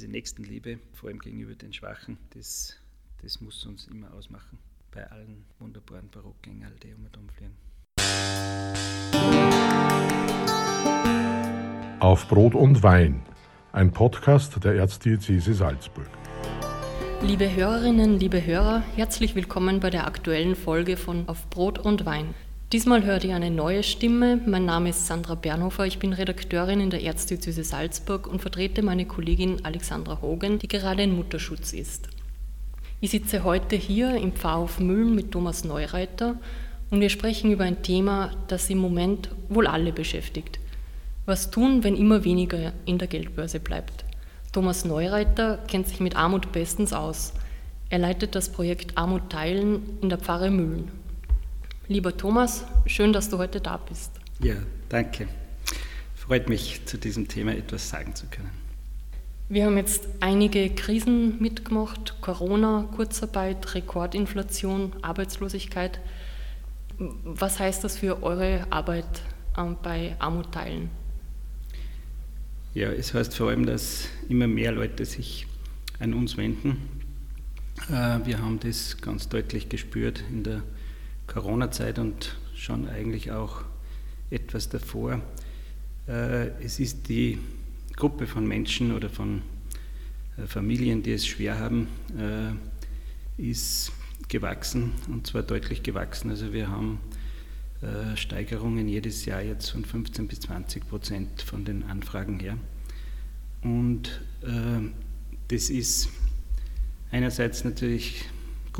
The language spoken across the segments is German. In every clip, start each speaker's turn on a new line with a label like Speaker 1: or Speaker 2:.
Speaker 1: diese Nächstenliebe, vor allem gegenüber den Schwachen, das, das muss uns immer ausmachen. Bei allen wunderbaren Barockgängern, die um und umfliegen.
Speaker 2: Auf Brot und Wein, ein Podcast der Erzdiözese Salzburg.
Speaker 3: Liebe Hörerinnen, liebe Hörer, herzlich willkommen bei der aktuellen Folge von Auf Brot und Wein. Diesmal hört ihr eine neue Stimme. Mein Name ist Sandra Bernhofer. Ich bin Redakteurin in der Erzdiözese Salzburg und vertrete meine Kollegin Alexandra Hogen, die gerade in Mutterschutz ist. Ich sitze heute hier im Pfarrhof Mühlen mit Thomas Neureiter und wir sprechen über ein Thema, das im Moment wohl alle beschäftigt. Was tun, wenn immer weniger in der Geldbörse bleibt? Thomas Neureiter kennt sich mit Armut bestens aus. Er leitet das Projekt Armut teilen in der Pfarre Mühlen. Lieber Thomas, schön, dass du heute da bist.
Speaker 1: Ja, danke. Freut mich, zu diesem Thema etwas sagen zu können.
Speaker 3: Wir haben jetzt einige Krisen mitgemacht: Corona, Kurzarbeit, Rekordinflation, Arbeitslosigkeit. Was heißt das für eure Arbeit ähm, bei Armut teilen?
Speaker 1: Ja, es heißt vor allem, dass immer mehr Leute sich an uns wenden. Äh, wir haben das ganz deutlich gespürt in der Corona-Zeit und schon eigentlich auch etwas davor. Äh, es ist die Gruppe von Menschen oder von äh, Familien, die es schwer haben, ist gewachsen und zwar deutlich gewachsen. Also wir haben äh, Steigerungen jedes Jahr jetzt von 15 bis 20 Prozent von den Anfragen her. Und äh, das ist einerseits natürlich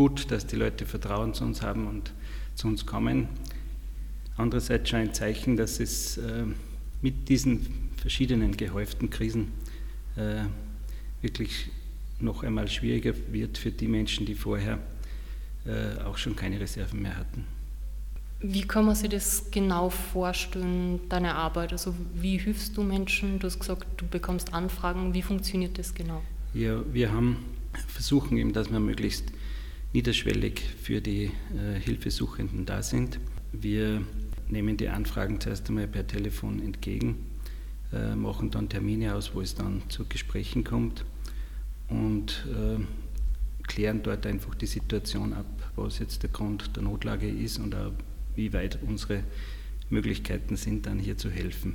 Speaker 1: gut, dass die Leute Vertrauen zu uns haben und zu uns kommen. Andererseits schon ein Zeichen, dass es äh, mit diesen verschiedenen gehäuften Krisen äh, wirklich noch einmal schwieriger wird für die Menschen, die vorher äh, auch schon keine Reserven mehr hatten.
Speaker 3: Wie kann man sich das genau vorstellen, deine Arbeit? Also wie hilfst du Menschen? Du hast gesagt, du bekommst Anfragen. Wie funktioniert das genau?
Speaker 1: Ja, wir haben versuchen eben, dass wir möglichst niederschwellig für die äh, Hilfesuchenden da sind. Wir nehmen die Anfragen zuerst einmal per Telefon entgegen, äh, machen dann Termine aus, wo es dann zu Gesprächen kommt und äh, klären dort einfach die Situation ab, was jetzt der Grund der Notlage ist und auch wie weit unsere Möglichkeiten sind, dann hier zu helfen.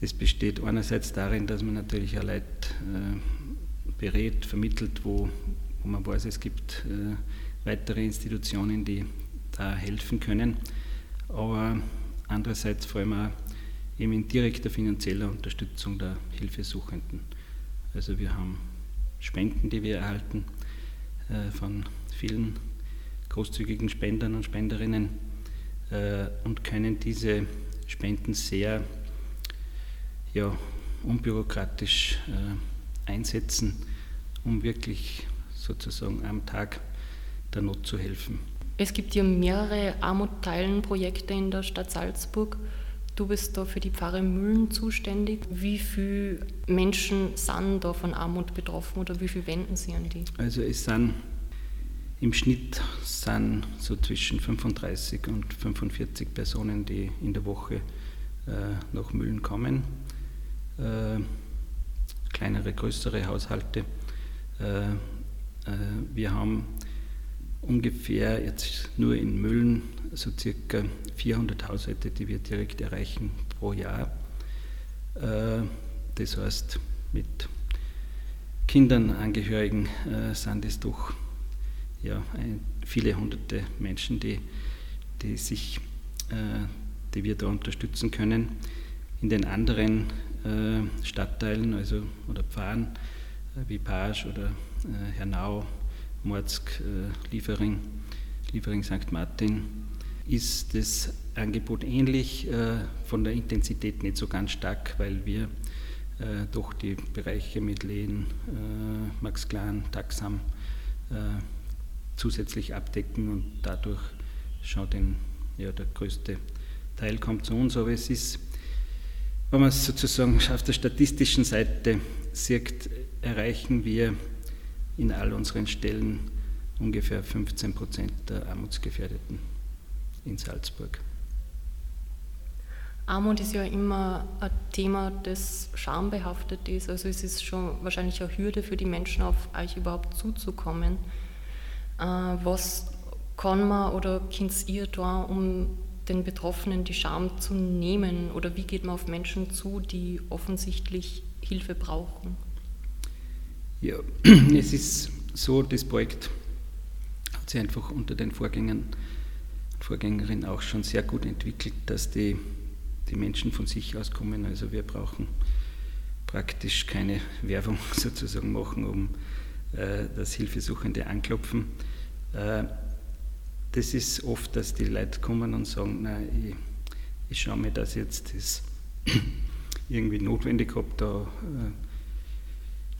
Speaker 1: Das besteht einerseits darin, dass man natürlich auch Leute berät, vermittelt, wo, wo man weiß, es gibt äh, weitere Institutionen, die da helfen können, aber andererseits vor allem auch eben in direkter finanzieller Unterstützung der Hilfesuchenden. Also wir haben Spenden, die wir erhalten äh, von vielen großzügigen Spendern und Spenderinnen äh, und können diese Spenden sehr ja, unbürokratisch äh, einsetzen, um wirklich sozusagen am Tag der Not zu helfen.
Speaker 3: Es gibt ja mehrere Armutteilen-Projekte in der Stadt Salzburg. Du bist da für die Pfarre Mühlen zuständig. Wie viele Menschen sind da von Armut betroffen oder wie viel wenden sie an die?
Speaker 1: Also es sind im Schnitt sind so zwischen 35 und 45 Personen, die in der Woche äh, nach Mühlen kommen. Äh, kleinere, größere Haushalte. Äh, äh, wir haben ungefähr jetzt nur in Mühlen so circa 400 Haushalte, die wir direkt erreichen pro Jahr. Äh, das heißt, mit Kindern, Angehörigen äh, sind es doch ja, viele hunderte Menschen, die, die, sich, äh, die wir da unterstützen können. In den anderen äh, Stadtteilen also, oder Pfarren äh, wie Page oder äh, Hernau, Morzk, äh, Liefering, Liefering St. Martin, ist das Angebot ähnlich, äh, von der Intensität nicht so ganz stark, weil wir doch die Bereiche mit Lehen, Max Klan, Taxam, zusätzlich abdecken und dadurch schon den, ja, der größte Teil kommt zu uns. Aber es ist, wenn man es sozusagen auf der statistischen Seite sieht, erreichen wir in all unseren Stellen ungefähr 15 Prozent der Armutsgefährdeten in Salzburg.
Speaker 3: Armut ist ja immer ein Thema, das schambehaftet ist. Also es ist schon wahrscheinlich eine Hürde für die Menschen, auf euch überhaupt zuzukommen. Äh, was kann man oder könnt ihr da, um den Betroffenen die Scham zu nehmen? Oder wie geht man auf Menschen zu, die offensichtlich Hilfe brauchen?
Speaker 1: Ja, es ist so, das Projekt hat sich einfach unter den Vorgängern und Vorgängerinnen auch schon sehr gut entwickelt, dass die die Menschen von sich aus kommen. Also wir brauchen praktisch keine Werbung sozusagen machen, um äh, das Hilfesuchende anklopfen. Äh, das ist oft, dass die Leute kommen und sagen, na, ich, ich schaue mir das jetzt das irgendwie notwendig habe, da äh,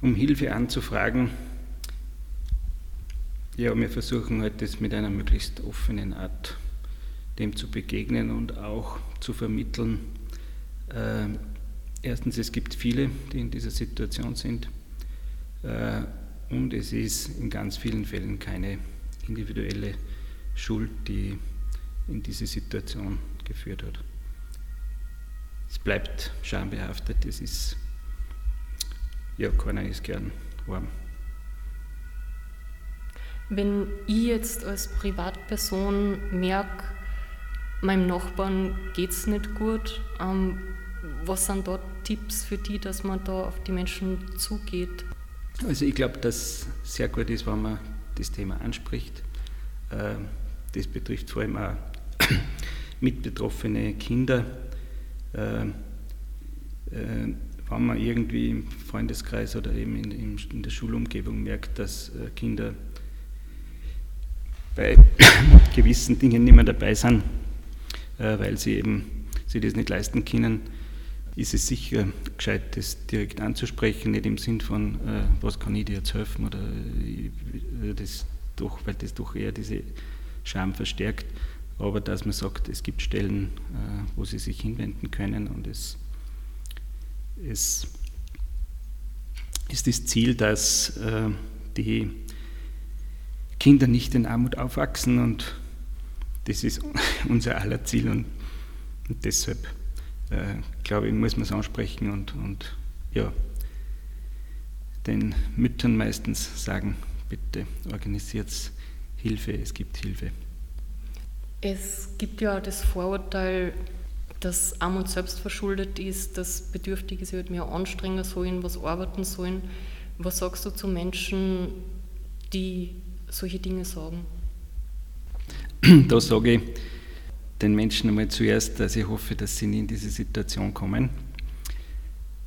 Speaker 1: um Hilfe anzufragen. Ja, wir versuchen halt das mit einer möglichst offenen Art dem zu begegnen und auch zu vermitteln. Äh, erstens, es gibt viele, die in dieser Situation sind äh, und es ist in ganz vielen Fällen keine individuelle Schuld, die in diese Situation geführt hat. Es bleibt schambehaftet, es ist, ja, keiner ist gern warm.
Speaker 3: Wenn ich jetzt als Privatperson merke, meinem Nachbarn geht es nicht gut. Ähm, was sind da Tipps für die, dass man da auf die Menschen zugeht?
Speaker 1: Also ich glaube, dass es sehr gut ist, wenn man das Thema anspricht. Äh, das betrifft vor allem auch mitbetroffene Kinder. Äh, äh, wenn man irgendwie im Freundeskreis oder eben in, in der Schulumgebung merkt, dass Kinder bei gewissen Dingen nicht mehr dabei sind, äh, weil sie eben sich das nicht leisten können, ist es sicher gescheit, das direkt anzusprechen, nicht im Sinn von, äh, was kann ich dir jetzt helfen oder äh, das doch, weil das doch eher diese Scham verstärkt, aber dass man sagt, es gibt Stellen, wo sie sich hinwenden können und es, es ist das Ziel, dass die Kinder nicht in Armut aufwachsen und das ist unser aller Ziel und, und deshalb äh, glaube ich, muss man es ansprechen und, und ja, den Müttern meistens sagen, bitte organisiert Hilfe, es gibt Hilfe.
Speaker 3: Es gibt ja das Vorurteil, dass Armut selbst verschuldet ist, dass Bedürftige sich halt mehr anstrengen sollen, was arbeiten sollen. Was sagst du zu Menschen, die solche Dinge sagen?
Speaker 1: Da sage ich den Menschen einmal zuerst, dass ich hoffe, dass sie nie in diese Situation kommen.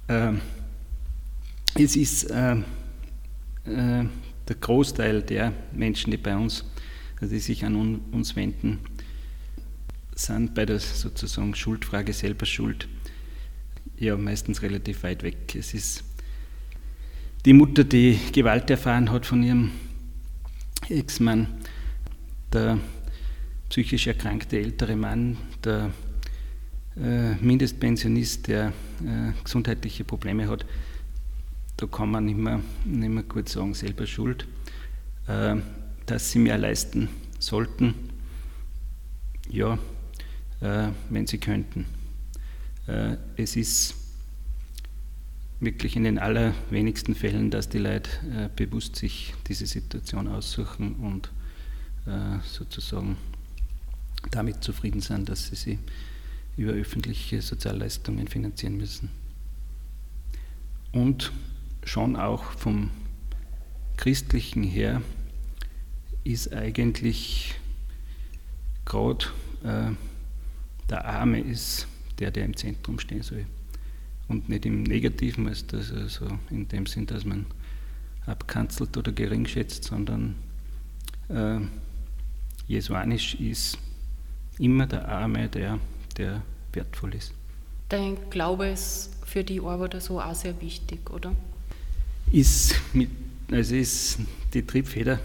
Speaker 1: Ähm, es ist äh, äh, der Großteil der Menschen, die bei uns, also die sich an uns wenden, sind bei der sozusagen Schuldfrage selber schuld, ja meistens relativ weit weg. Es ist die Mutter, die Gewalt erfahren hat von ihrem Ex-Mann, der psychisch erkrankte ältere Mann, der äh, Mindestpensionist, der äh, gesundheitliche Probleme hat, da kann man nicht mehr, nicht mehr gut sagen, selber schuld, äh, dass sie mehr leisten sollten, ja, wenn sie könnten. Äh, es ist wirklich in den allerwenigsten Fällen, dass die Leute äh, bewusst sich diese Situation aussuchen und sozusagen damit zufrieden sind, dass sie sie über öffentliche Sozialleistungen finanzieren müssen. Und schon auch vom Christlichen her ist eigentlich gerade äh, der Arme ist der, der im Zentrum stehen soll. Und nicht im Negativen, also in dem Sinn, dass man abkanzelt oder geringschätzt, sondern äh, jesuanisch ist immer der Arme, der, der wertvoll ist.
Speaker 3: Dein Glaube ist für die Arbeiter so auch sehr wichtig, oder?
Speaker 1: Ist, mit, also ist die Triebfeder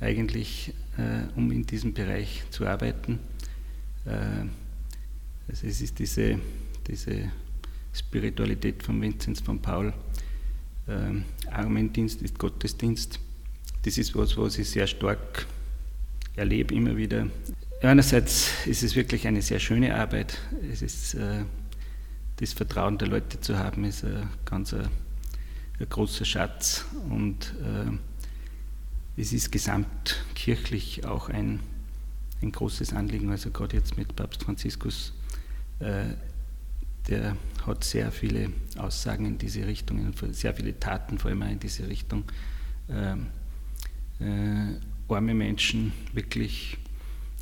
Speaker 1: eigentlich, äh, um in diesem Bereich zu arbeiten. Äh, also es ist diese, diese Spiritualität von Vinzenz von Paul. Äh, Armendienst ist Gottesdienst. Das ist was, was ich sehr stark erlebe, immer wieder einerseits ist es wirklich eine sehr schöne Arbeit. Es ist äh, das Vertrauen der Leute zu haben, ist ein ganz ein, ein großer Schatz und äh, es ist gesamtkirchlich auch ein, ein großes Anliegen. Also gerade jetzt mit Papst Franziskus, äh, der hat sehr viele Aussagen in diese Richtung, sehr viele Taten vor allem auch in diese Richtung. Äh, äh, arme Menschen wirklich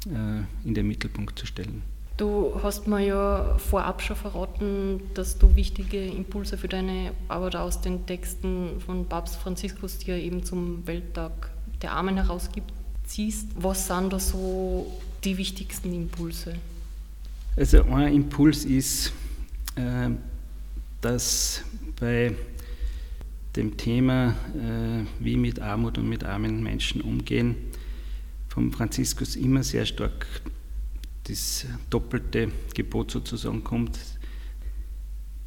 Speaker 1: äh, in den Mittelpunkt zu stellen.
Speaker 3: Du hast mir ja vorab schon verraten, dass du wichtige Impulse für deine Arbeit aus den Texten von Papst Franziskus, die er eben zum Welttag der Armen herausgibt, ziehst. Was sind da so die wichtigsten Impulse?
Speaker 1: Also ein Impuls ist, äh, dass bei dem Thema, äh, wie mit Armut und mit armen Menschen umgehen, vom Franziskus immer sehr stark das doppelte Gebot sozusagen kommt,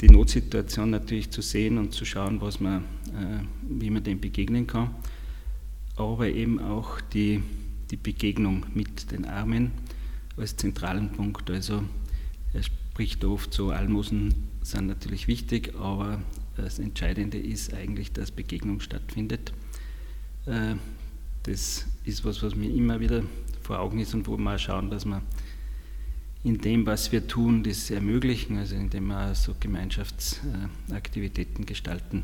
Speaker 1: die Notsituation natürlich zu sehen und zu schauen, was man, äh, wie man dem begegnen kann, aber eben auch die, die Begegnung mit den Armen als zentralen Punkt. Also er spricht oft so, Almosen sind natürlich wichtig, aber das Entscheidende ist eigentlich, dass Begegnung stattfindet. Äh, das ist was, was mir immer wieder vor Augen ist und wo wir schauen, dass wir in dem, was wir tun, das ermöglichen, also indem wir so Gemeinschaftsaktivitäten gestalten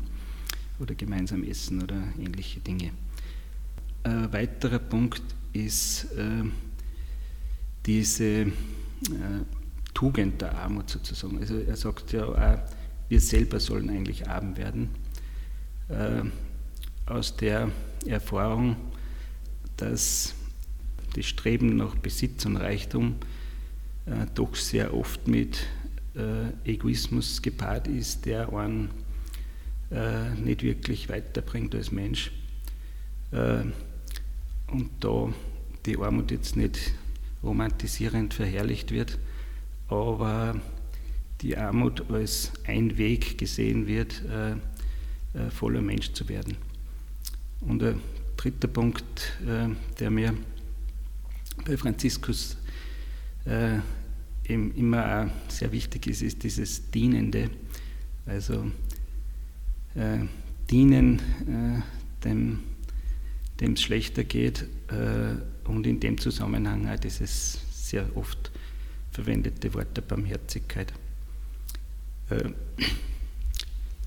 Speaker 1: oder gemeinsam essen oder ähnliche Dinge. Ein weiterer Punkt ist äh, diese äh, Tugend der Armut sozusagen. Also er sagt ja auch, wir selber sollen eigentlich arm werden. Äh, aus der Erfahrung, dass das Streben nach Besitz und Reichtum äh, doch sehr oft mit Egoismus gepaart ist, der einen nicht wirklich weiterbringt als Mensch. Und da die Armut jetzt nicht romantisierend verherrlicht wird, aber die Armut als ein Weg gesehen wird, äh, äh, voller Mensch zu werden. Und ein dritter Punkt, der mir bei Franziskus äh, eben immer auch sehr wichtig ist, ist dieses Dienende. Also äh, dienen äh, dem es schlechter geht äh, und in dem Zusammenhang auch dieses sehr oft verwendete Wort der Barmherzigkeit. Äh,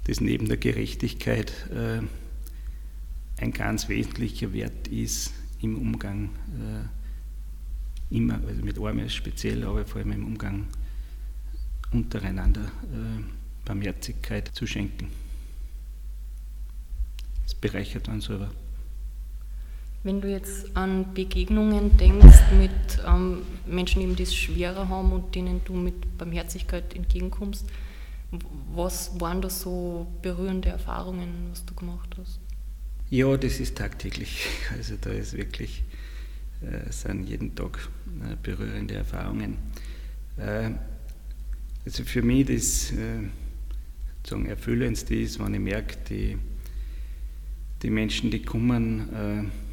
Speaker 1: das neben der Gerechtigkeit äh, ein ganz wesentlicher Wert ist im Umgang äh, immer, also mit Armen speziell, aber vor allem im Umgang untereinander Barmherzigkeit zu schenken. Das bereichert man selber.
Speaker 3: Wenn du jetzt an Begegnungen denkst mit ähm, Menschen, die es schwerer haben und denen du mit Barmherzigkeit entgegenkommst, was waren da so berührende Erfahrungen, was du gemacht hast?
Speaker 1: Ja, das ist tagtäglich. Also da ist wirklich äh, sind jeden Tag äh, berührende Erfahrungen. Äh, also für mich das äh, Erfüllendste ist, wenn ich merke, die, die Menschen, die kommen, äh,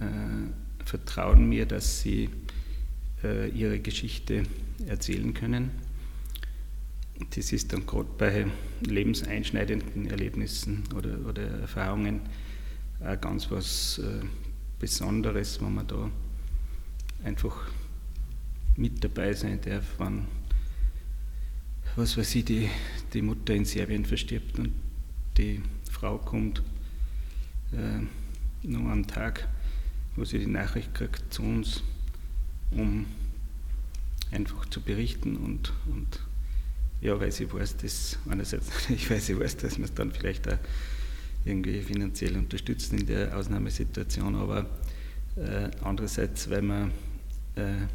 Speaker 1: äh, vertrauen mir, dass sie äh, ihre Geschichte erzählen können. Das ist dann gerade bei lebenseinschneidenden Erlebnissen oder, oder Erfahrungen auch ganz was Besonderes, wenn man da einfach mit dabei sein darf, wenn, was weiß ich, die, die Mutter in Serbien verstirbt und die Frau kommt äh, nur am Tag, wo sie die Nachricht kriegt zu uns, um einfach zu berichten und, und ja, weil sie weiß, dass, einerseits, ich weiß, sie weiß, dass wir es dann vielleicht auch irgendwie finanziell unterstützen in der Ausnahmesituation, aber äh, andererseits, weil man äh,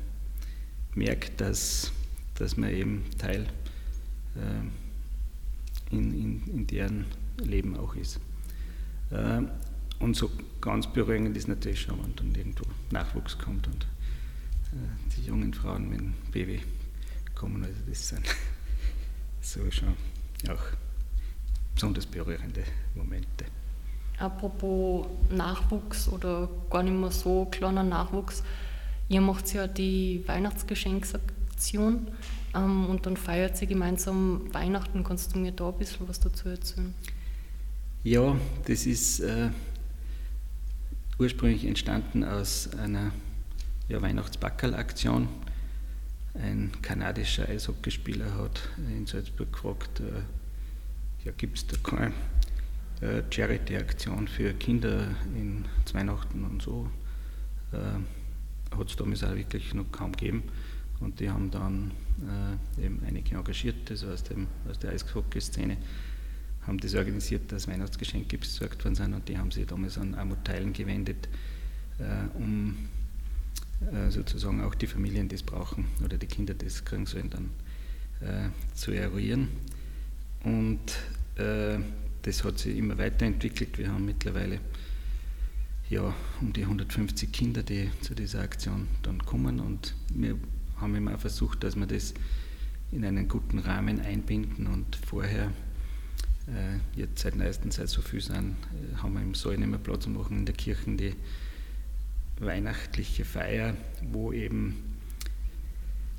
Speaker 1: merkt, dass, dass man eben Teil äh, in, in, in, deren Leben auch ist. Und so ganz berührend ist natürlich schon, wenn dann irgendwo Nachwuchs kommt und äh, die jungen Frauen mit dem Baby kommen. Also das sind so schon auch besonders berührende Momente.
Speaker 3: Apropos Nachwuchs oder gar nicht mehr so kleiner Nachwuchs, Ihr macht ja die Weihnachtsgeschenksaktion ähm, und dann feiert sie gemeinsam Weihnachten. Kannst du mir da ein bisschen was dazu erzählen?
Speaker 1: Ja, das ist äh, ursprünglich entstanden aus einer ja, Weihnachtsbackerl-Aktion. Ein kanadischer Eishockeyspieler hat in Salzburg gefragt, äh, ja, gibt es da keine äh, Charity-Aktion für Kinder in Weihnachten und so? Äh, hat es damals auch wirklich noch kaum gegeben. Und die haben dann äh, eben einige engagiert, also aus, dem, aus der Eishockey-Szene, haben das organisiert, dass Weihnachtsgeschenke besorgt worden sind und die haben sich damals an Armut Teilen gewendet, äh, um äh, sozusagen auch die Familien, die es brauchen oder die Kinder, die es kriegen sollen, dann äh, zu eruieren. Und äh, das hat sich immer weiterentwickelt. Wir haben mittlerweile ja, um die 150 Kinder, die zu dieser Aktion dann kommen und wir haben immer versucht, dass wir das in einen guten Rahmen einbinden und vorher jetzt seit neuestem Zeit so viel sind, äh, haben wir im Saal nicht mehr Platz machen in der Kirche die weihnachtliche Feier, wo eben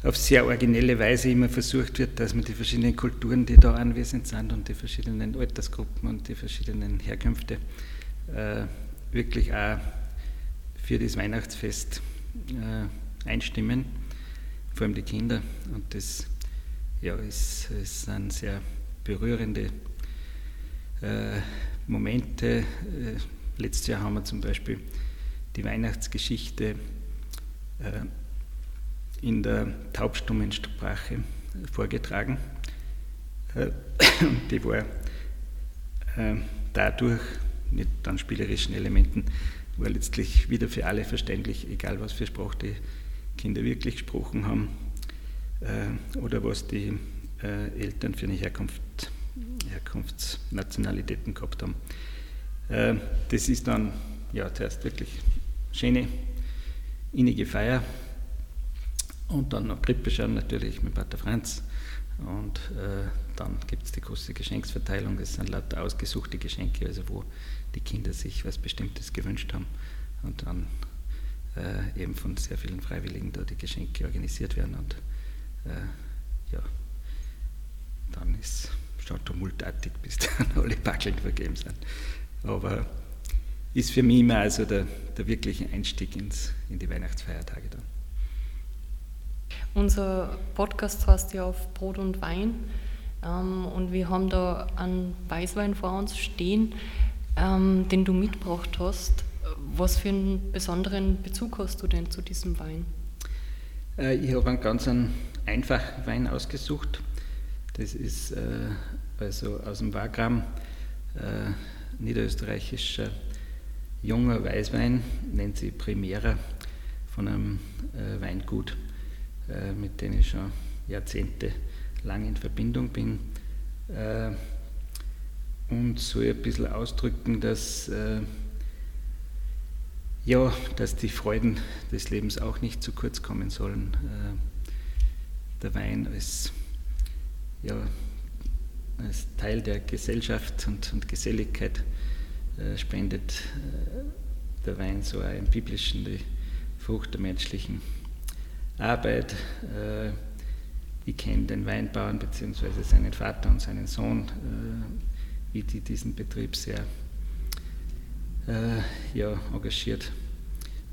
Speaker 1: auf sehr originelle Weise immer versucht wird, dass man die verschiedenen Kulturen, die da anwesend sind und die verschiedenen Altersgruppen und die verschiedenen Herkünfte äh, wirklich auch für das Weihnachtsfest äh, einstimmen, vor allem die Kinder. Und das ja, ist, ist sind sehr berührende äh, Momente. Äh, letztes Jahr haben wir zum Beispiel die Weihnachtsgeschichte äh, in der taubstummen Sprache vorgetragen. Äh, die war äh, dadurch, mit dann spielerischen Elementen, war letztlich wieder für alle verständlich, egal was für Sprache die Kinder wirklich gesprochen haben oder was die Eltern für eine Herkunft Herkunftsnationalitäten gehabt haben. Äh, das ist dann ja zuerst wirklich schöne, innige Feier. Und dann noch Krippeschauen natürlich mit Pater Franz. Und äh, dann gibt es die große Geschenksverteilung, das sind lauter ausgesuchte Geschenke, also wo die Kinder sich was Bestimmtes gewünscht haben. Und dann äh, eben von sehr vielen Freiwilligen da die Geschenke organisiert werden. Und ja, dann ist schon tumultartig, bis dann alle Backeln vergeben sind. Aber ist für mich immer also der, der wirkliche Einstieg ins, in die Weihnachtsfeiertage dann.
Speaker 3: Unser Podcast heißt ja auf Brot und Wein ähm, und wir haben da einen Weißwein vor uns stehen, ähm, den du mitgebracht hast. Was für einen besonderen Bezug hast du denn zu diesem Wein?
Speaker 1: Äh, ich habe einen ganz einfachen Wein ausgesucht. Das ist äh, also aus dem Wagram, äh, niederösterreichischer junger Weißwein, nennt sie Primera, von einem äh, Weingut, äh, mit dem ich schon jahrzehntelang in Verbindung bin. Äh, und soll ein bisschen ausdrücken, dass, äh, ja, dass die Freuden des Lebens auch nicht zu kurz kommen sollen. Der Wein als ja, als Teil der Gesellschaft und, und Geselligkeit äh, spendet äh, der Wein so einen biblischen, die Frucht der menschlichen Arbeit. Äh, ich kenne den Weinbauern bzw. seinen Vater und seinen Sohn, äh, wie die diesen Betrieb sehr äh, ja, engagiert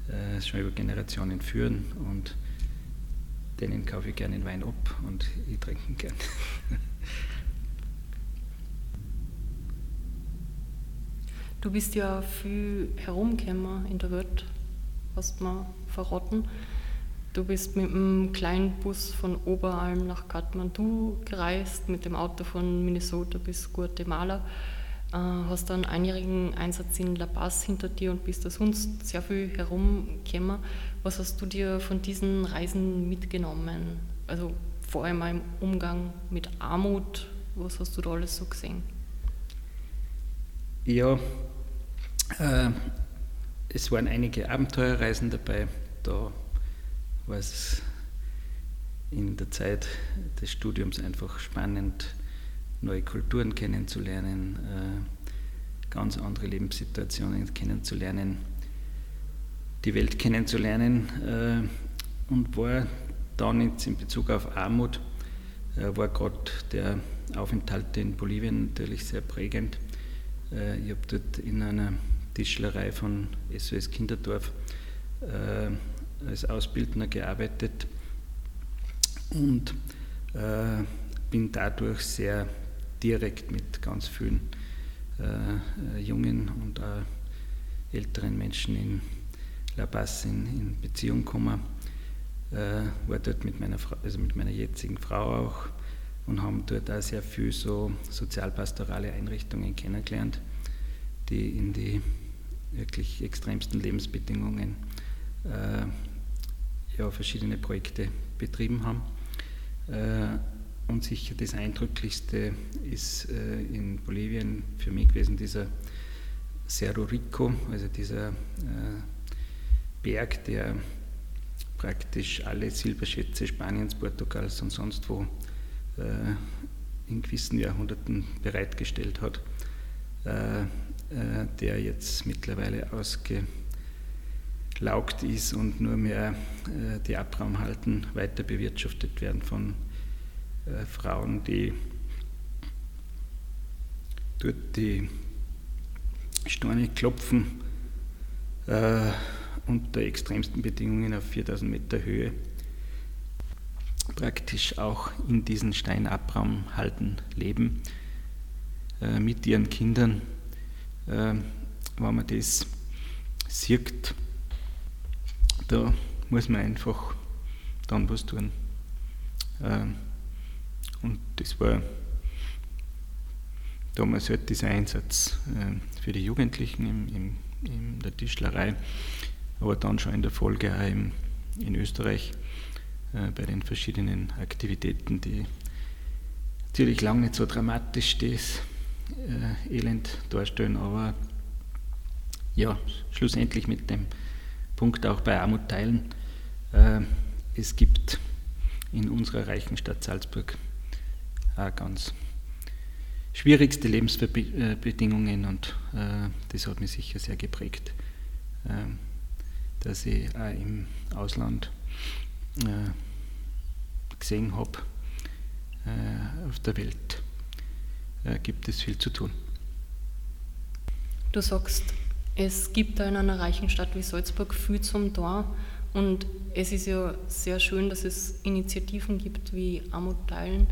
Speaker 1: äh, schon über Generationen führen und denen kaufe ich gerne den Wein ab und ich trinke ihn gern.
Speaker 3: Du bist ja viel herumgekommen in der Welt, hast mir verraten. Du bist mit einem kleinen Bus von Oberalm nach Kathmandu gereist, mit dem Auto von Minnesota bis Guatemala, hast einen einjährigen Einsatz in La Paz hinter dir und bist da sonst sehr viel herumgekommen. Was hast du dir von diesen Reisen mitgenommen? Also vor allem im Umgang mit Armut, was hast du da alles so gesehen?
Speaker 1: Ja, äh, es waren einige Abenteuerreisen dabei. Da war es in der Zeit des Studiums einfach spannend, neue Kulturen kennenzulernen, äh, ganz andere Lebenssituationen kennenzulernen, die Welt kennenzulernen. und war dann jetzt in Bezug auf Armut, äh, war gerade der Aufenthalt in Bolivien natürlich sehr prägend. Äh, ich habe dort in einer Tischlerei von SOS Kinderdorf äh, als Ausbildner gearbeitet und äh, bin dadurch sehr direkt mit ganz vielen äh, jungen und auch älteren Menschen in La Paz in, in Beziehung gekommen. Äh, war dort mit meiner, Frau, also mit meiner jetzigen Frau auch und haben dort auch sehr viel so sozialpastorale Einrichtungen kennengelernt, die in die wirklich extremsten Lebensbedingungen äh, ja, verschiedene Projekte betrieben haben. Äh, und sicher das Eindrücklichste ist äh, in Bolivien für mich gewesen dieser Cerro Rico, also dieser äh, Berg, der praktisch alle Silberschätze Spaniens, Portugals und sonst wo äh, in gewissen Jahrhunderten bereitgestellt hat, äh, äh, der jetzt mittlerweile ausgelaugt ist und nur mehr die Abraumhalten weiter bewirtschaftet werden von Frauen, die dort die Steine klopfen unter extremsten Bedingungen auf 4000 Meter Höhe praktisch auch in diesen Steinabraumhalden leben, äh, mit ihren Kindern. Äh, wenn man das sieht, da muss man einfach dann was tun. Äh, und das war damals halt dieser Einsatz äh, für die Jugendlichen in der Tischlerei, aber dann schon in der Folge auch in Österreich äh, bei den verschiedenen Aktivitäten, die natürlich lange nicht so dramatisch das äh, Elend darstellen, aber ja, schlussendlich mit dem Punkt auch bei Armut teilen. Äh, es gibt in unserer reichen Stadt Salzburg auch ganz schwierigste Lebensbedingungen und äh, das hat mich sicher sehr geprägt, äh, dass ich auch im Ausland äh, gesehen habe, äh, auf der Welt äh, gibt es viel zu tun.
Speaker 3: Du sagst, es gibt da in einer reichen Stadt wie Salzburg viel zum Tor und es ist ja sehr schön, dass es Initiativen gibt wie Armut teilen.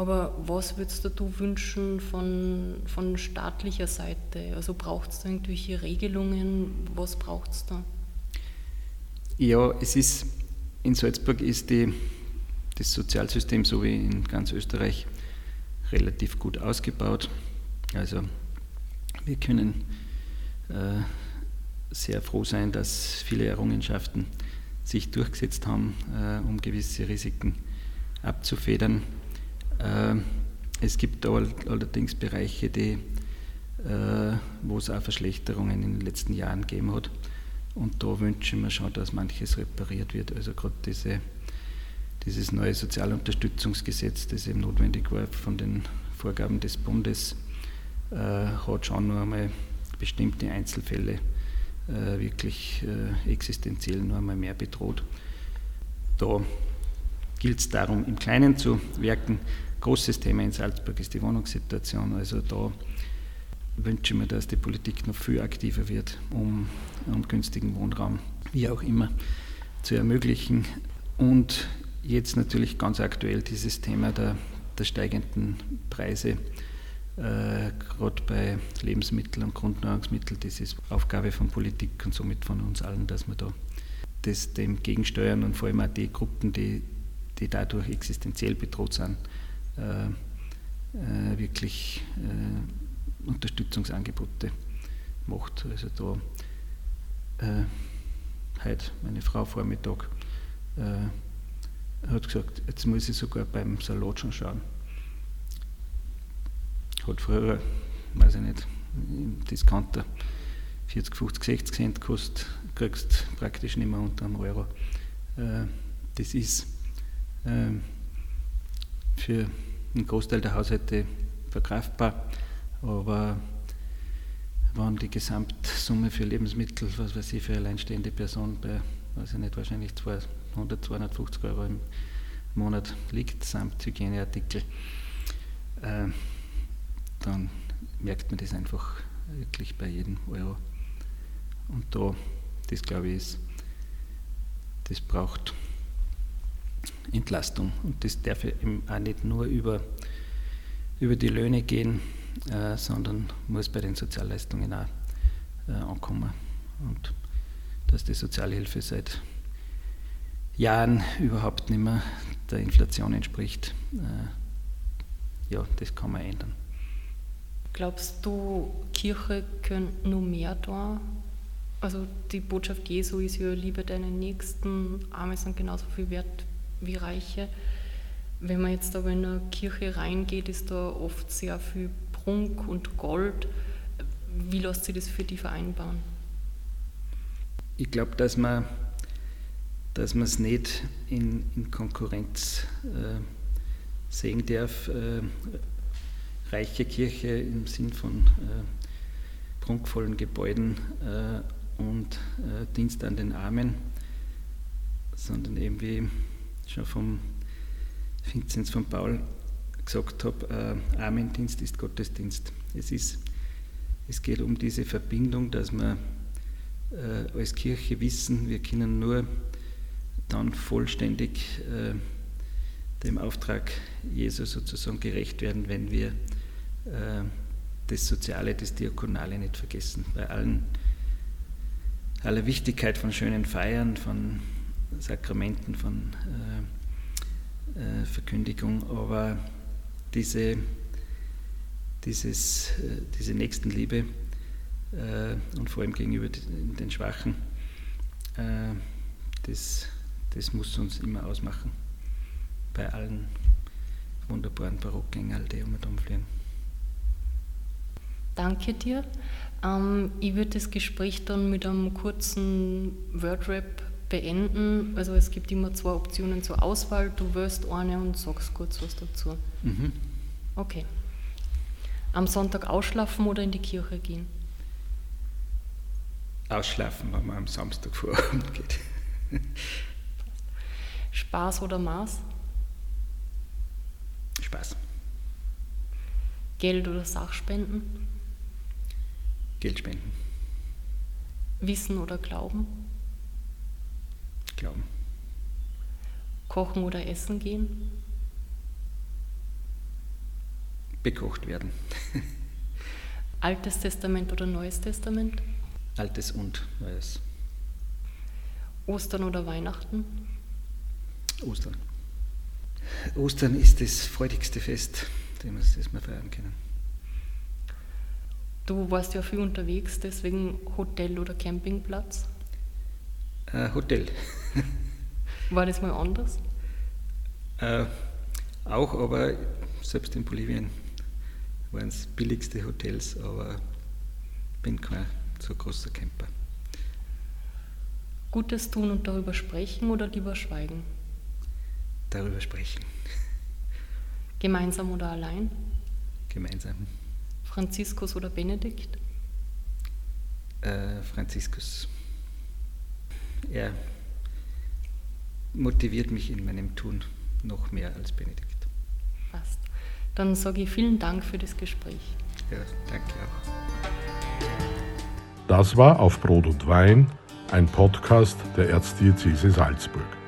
Speaker 3: Aber was würdest du wünschen von, von staatlicher Seite? Also braucht es da irgendwelche Regelungen? Was braucht es da?
Speaker 1: Ja, es ist in Salzburg ist die, das Sozialsystem, so wie in ganz Österreich, relativ gut ausgebaut. Also wir können äh, sehr froh sein, dass viele Errungenschaften sich durchgesetzt haben, äh, um gewisse Risiken abzufedern. Äh, es gibt allerdings Bereiche, die, äh, wo es auch Verschlechterungen in den letzten Jahren gegeben hat. Und da wünschen wir schon, dass manches repariert wird. Also gerade diese, dieses neue Sozialunterstützungsgesetz, das eben notwendig war von den Vorgaben des Bundes, äh, hat schon nur einmal bestimmte Einzelfälle wirklich existenziell nur einmal mehr bedroht. Da gilt es darum, im Kleinen zu wirken. Großes Thema in Salzburg ist die Wohnungssituation. Also da wünsche mir, dass die Politik noch viel aktiver wird, um, um günstigen Wohnraum, wie auch immer, zu ermöglichen. Und jetzt natürlich ganz aktuell dieses Thema der, der steigenden Preise, äh, gerade bei Lebensmitteln und Grundnahrungsmitteln. Das ist Aufgabe von Politik und somit von uns allen, dass wir da das dem gegensteuern und vor allem auch die Gruppen, die, die dadurch existenziell bedroht sind, äh, äh, wirklich äh, Unterstützungsangebote macht. Also da äh, heute meine Frau Vormittag äh, hat gesagt, jetzt muss ich sogar beim Salat schon schauen. Hat früher, weiß ich nicht, im Discounter 40, 50, 60 Cent kostet, kriegst praktisch nicht mehr unter einem Euro. Äh, das ist für einen Großteil der Haushalte verkraftbar. Aber wenn die Gesamtsumme für Lebensmittel, was weiß ich, für alleinstehende Person bei weiß ich nicht, wahrscheinlich 200, 250 Euro im Monat liegt, samt Hygieneartikel, äh, dann merkt man das einfach wirklich bei jedem Euro. Und da, das glaube ich, ist, das braucht Entlastung. Und das darf eben auch nicht nur über, über die Löhne gehen, äh, sondern muss bei den Sozialleistungen auch äh, ankommen. Und dass die Sozialhilfe seit Jahren überhaupt nicht mehr der Inflation entspricht, äh, ja, das kann man ändern.
Speaker 3: Glaubst du, Kirche könnte nur mehr tun? Also die Botschaft Jesu ist ja, liebe deinen Nächsten, Arme sind genauso viel wert wie Reiche. Wenn man jetzt aber in eine Kirche reingeht, ist da oft sehr viel Prunk und Gold. Wie lässt sich das für die vereinbaren?
Speaker 1: Ich glaube, dass man dass es nicht in, in Konkurrenz äh, sehen darf. Äh, reiche Kirche im Sinn von äh, prunkvollen Gebäuden äh, und äh, Dienst an den Armen, sondern eben wie schon vom Vinzenz von Paul gesagt habe, äh, Armendienst ist Gottesdienst. Es, ist, es geht um diese Verbindung, dass wir äh, als Kirche wissen, wir können nur dann vollständig äh, dem Auftrag Jesu sozusagen gerecht werden, wenn wir äh, das Soziale, das Diakonale nicht vergessen. Bei allen, aller Wichtigkeit von schönen Feiern, von Sakramenten, von äh, äh Verkündigung, aber diese, dieses, äh, diese Nächstenliebe äh, und vor allem gegenüber den Schwachen, das das muss uns immer ausmachen. Bei allen wunderbaren Barockgängern, die um und fliegen.
Speaker 3: Danke dir. Ähm, ich würde das Gespräch dann mit einem kurzen Wordrap beenden. Also es gibt immer zwei Optionen zur Auswahl. Du wählst eine und sagst kurz was dazu. Mhm. Okay. Am Sonntag ausschlafen oder in die Kirche gehen?
Speaker 1: Ausschlafen, wenn man am Samstag vor Abend geht.
Speaker 3: Spaß oder Maß?
Speaker 1: Spaß.
Speaker 3: Geld oder Sachspenden?
Speaker 1: Geldspenden.
Speaker 3: Wissen oder Glauben?
Speaker 1: Glauben.
Speaker 3: Kochen oder essen gehen?
Speaker 1: Bekocht werden.
Speaker 3: Altes Testament oder Neues Testament?
Speaker 1: Altes und Neues.
Speaker 3: Ostern oder Weihnachten?
Speaker 1: Ostern. Ostern ist das freudigste Fest, das wir feiern können.
Speaker 3: Du warst ja viel unterwegs, deswegen Hotel oder Campingplatz?
Speaker 1: Äh, Hotel.
Speaker 3: War das mal anders?
Speaker 1: Äh, auch, aber selbst in Bolivien waren es billigste Hotels, aber ich bin kein so großer Camper.
Speaker 3: Gutes tun und darüber sprechen oder lieber schweigen?
Speaker 1: darüber sprechen.
Speaker 3: Gemeinsam oder allein?
Speaker 1: Gemeinsam.
Speaker 3: Franziskus oder Benedikt?
Speaker 1: Äh, Franziskus. Er motiviert mich in meinem Tun noch mehr als Benedikt.
Speaker 3: Passt. Dann sage ich vielen Dank für das Gespräch.
Speaker 1: Ja, danke auch.
Speaker 2: Das war Auf Brot und Wein, ein Podcast der Erzdiözese Salzburg.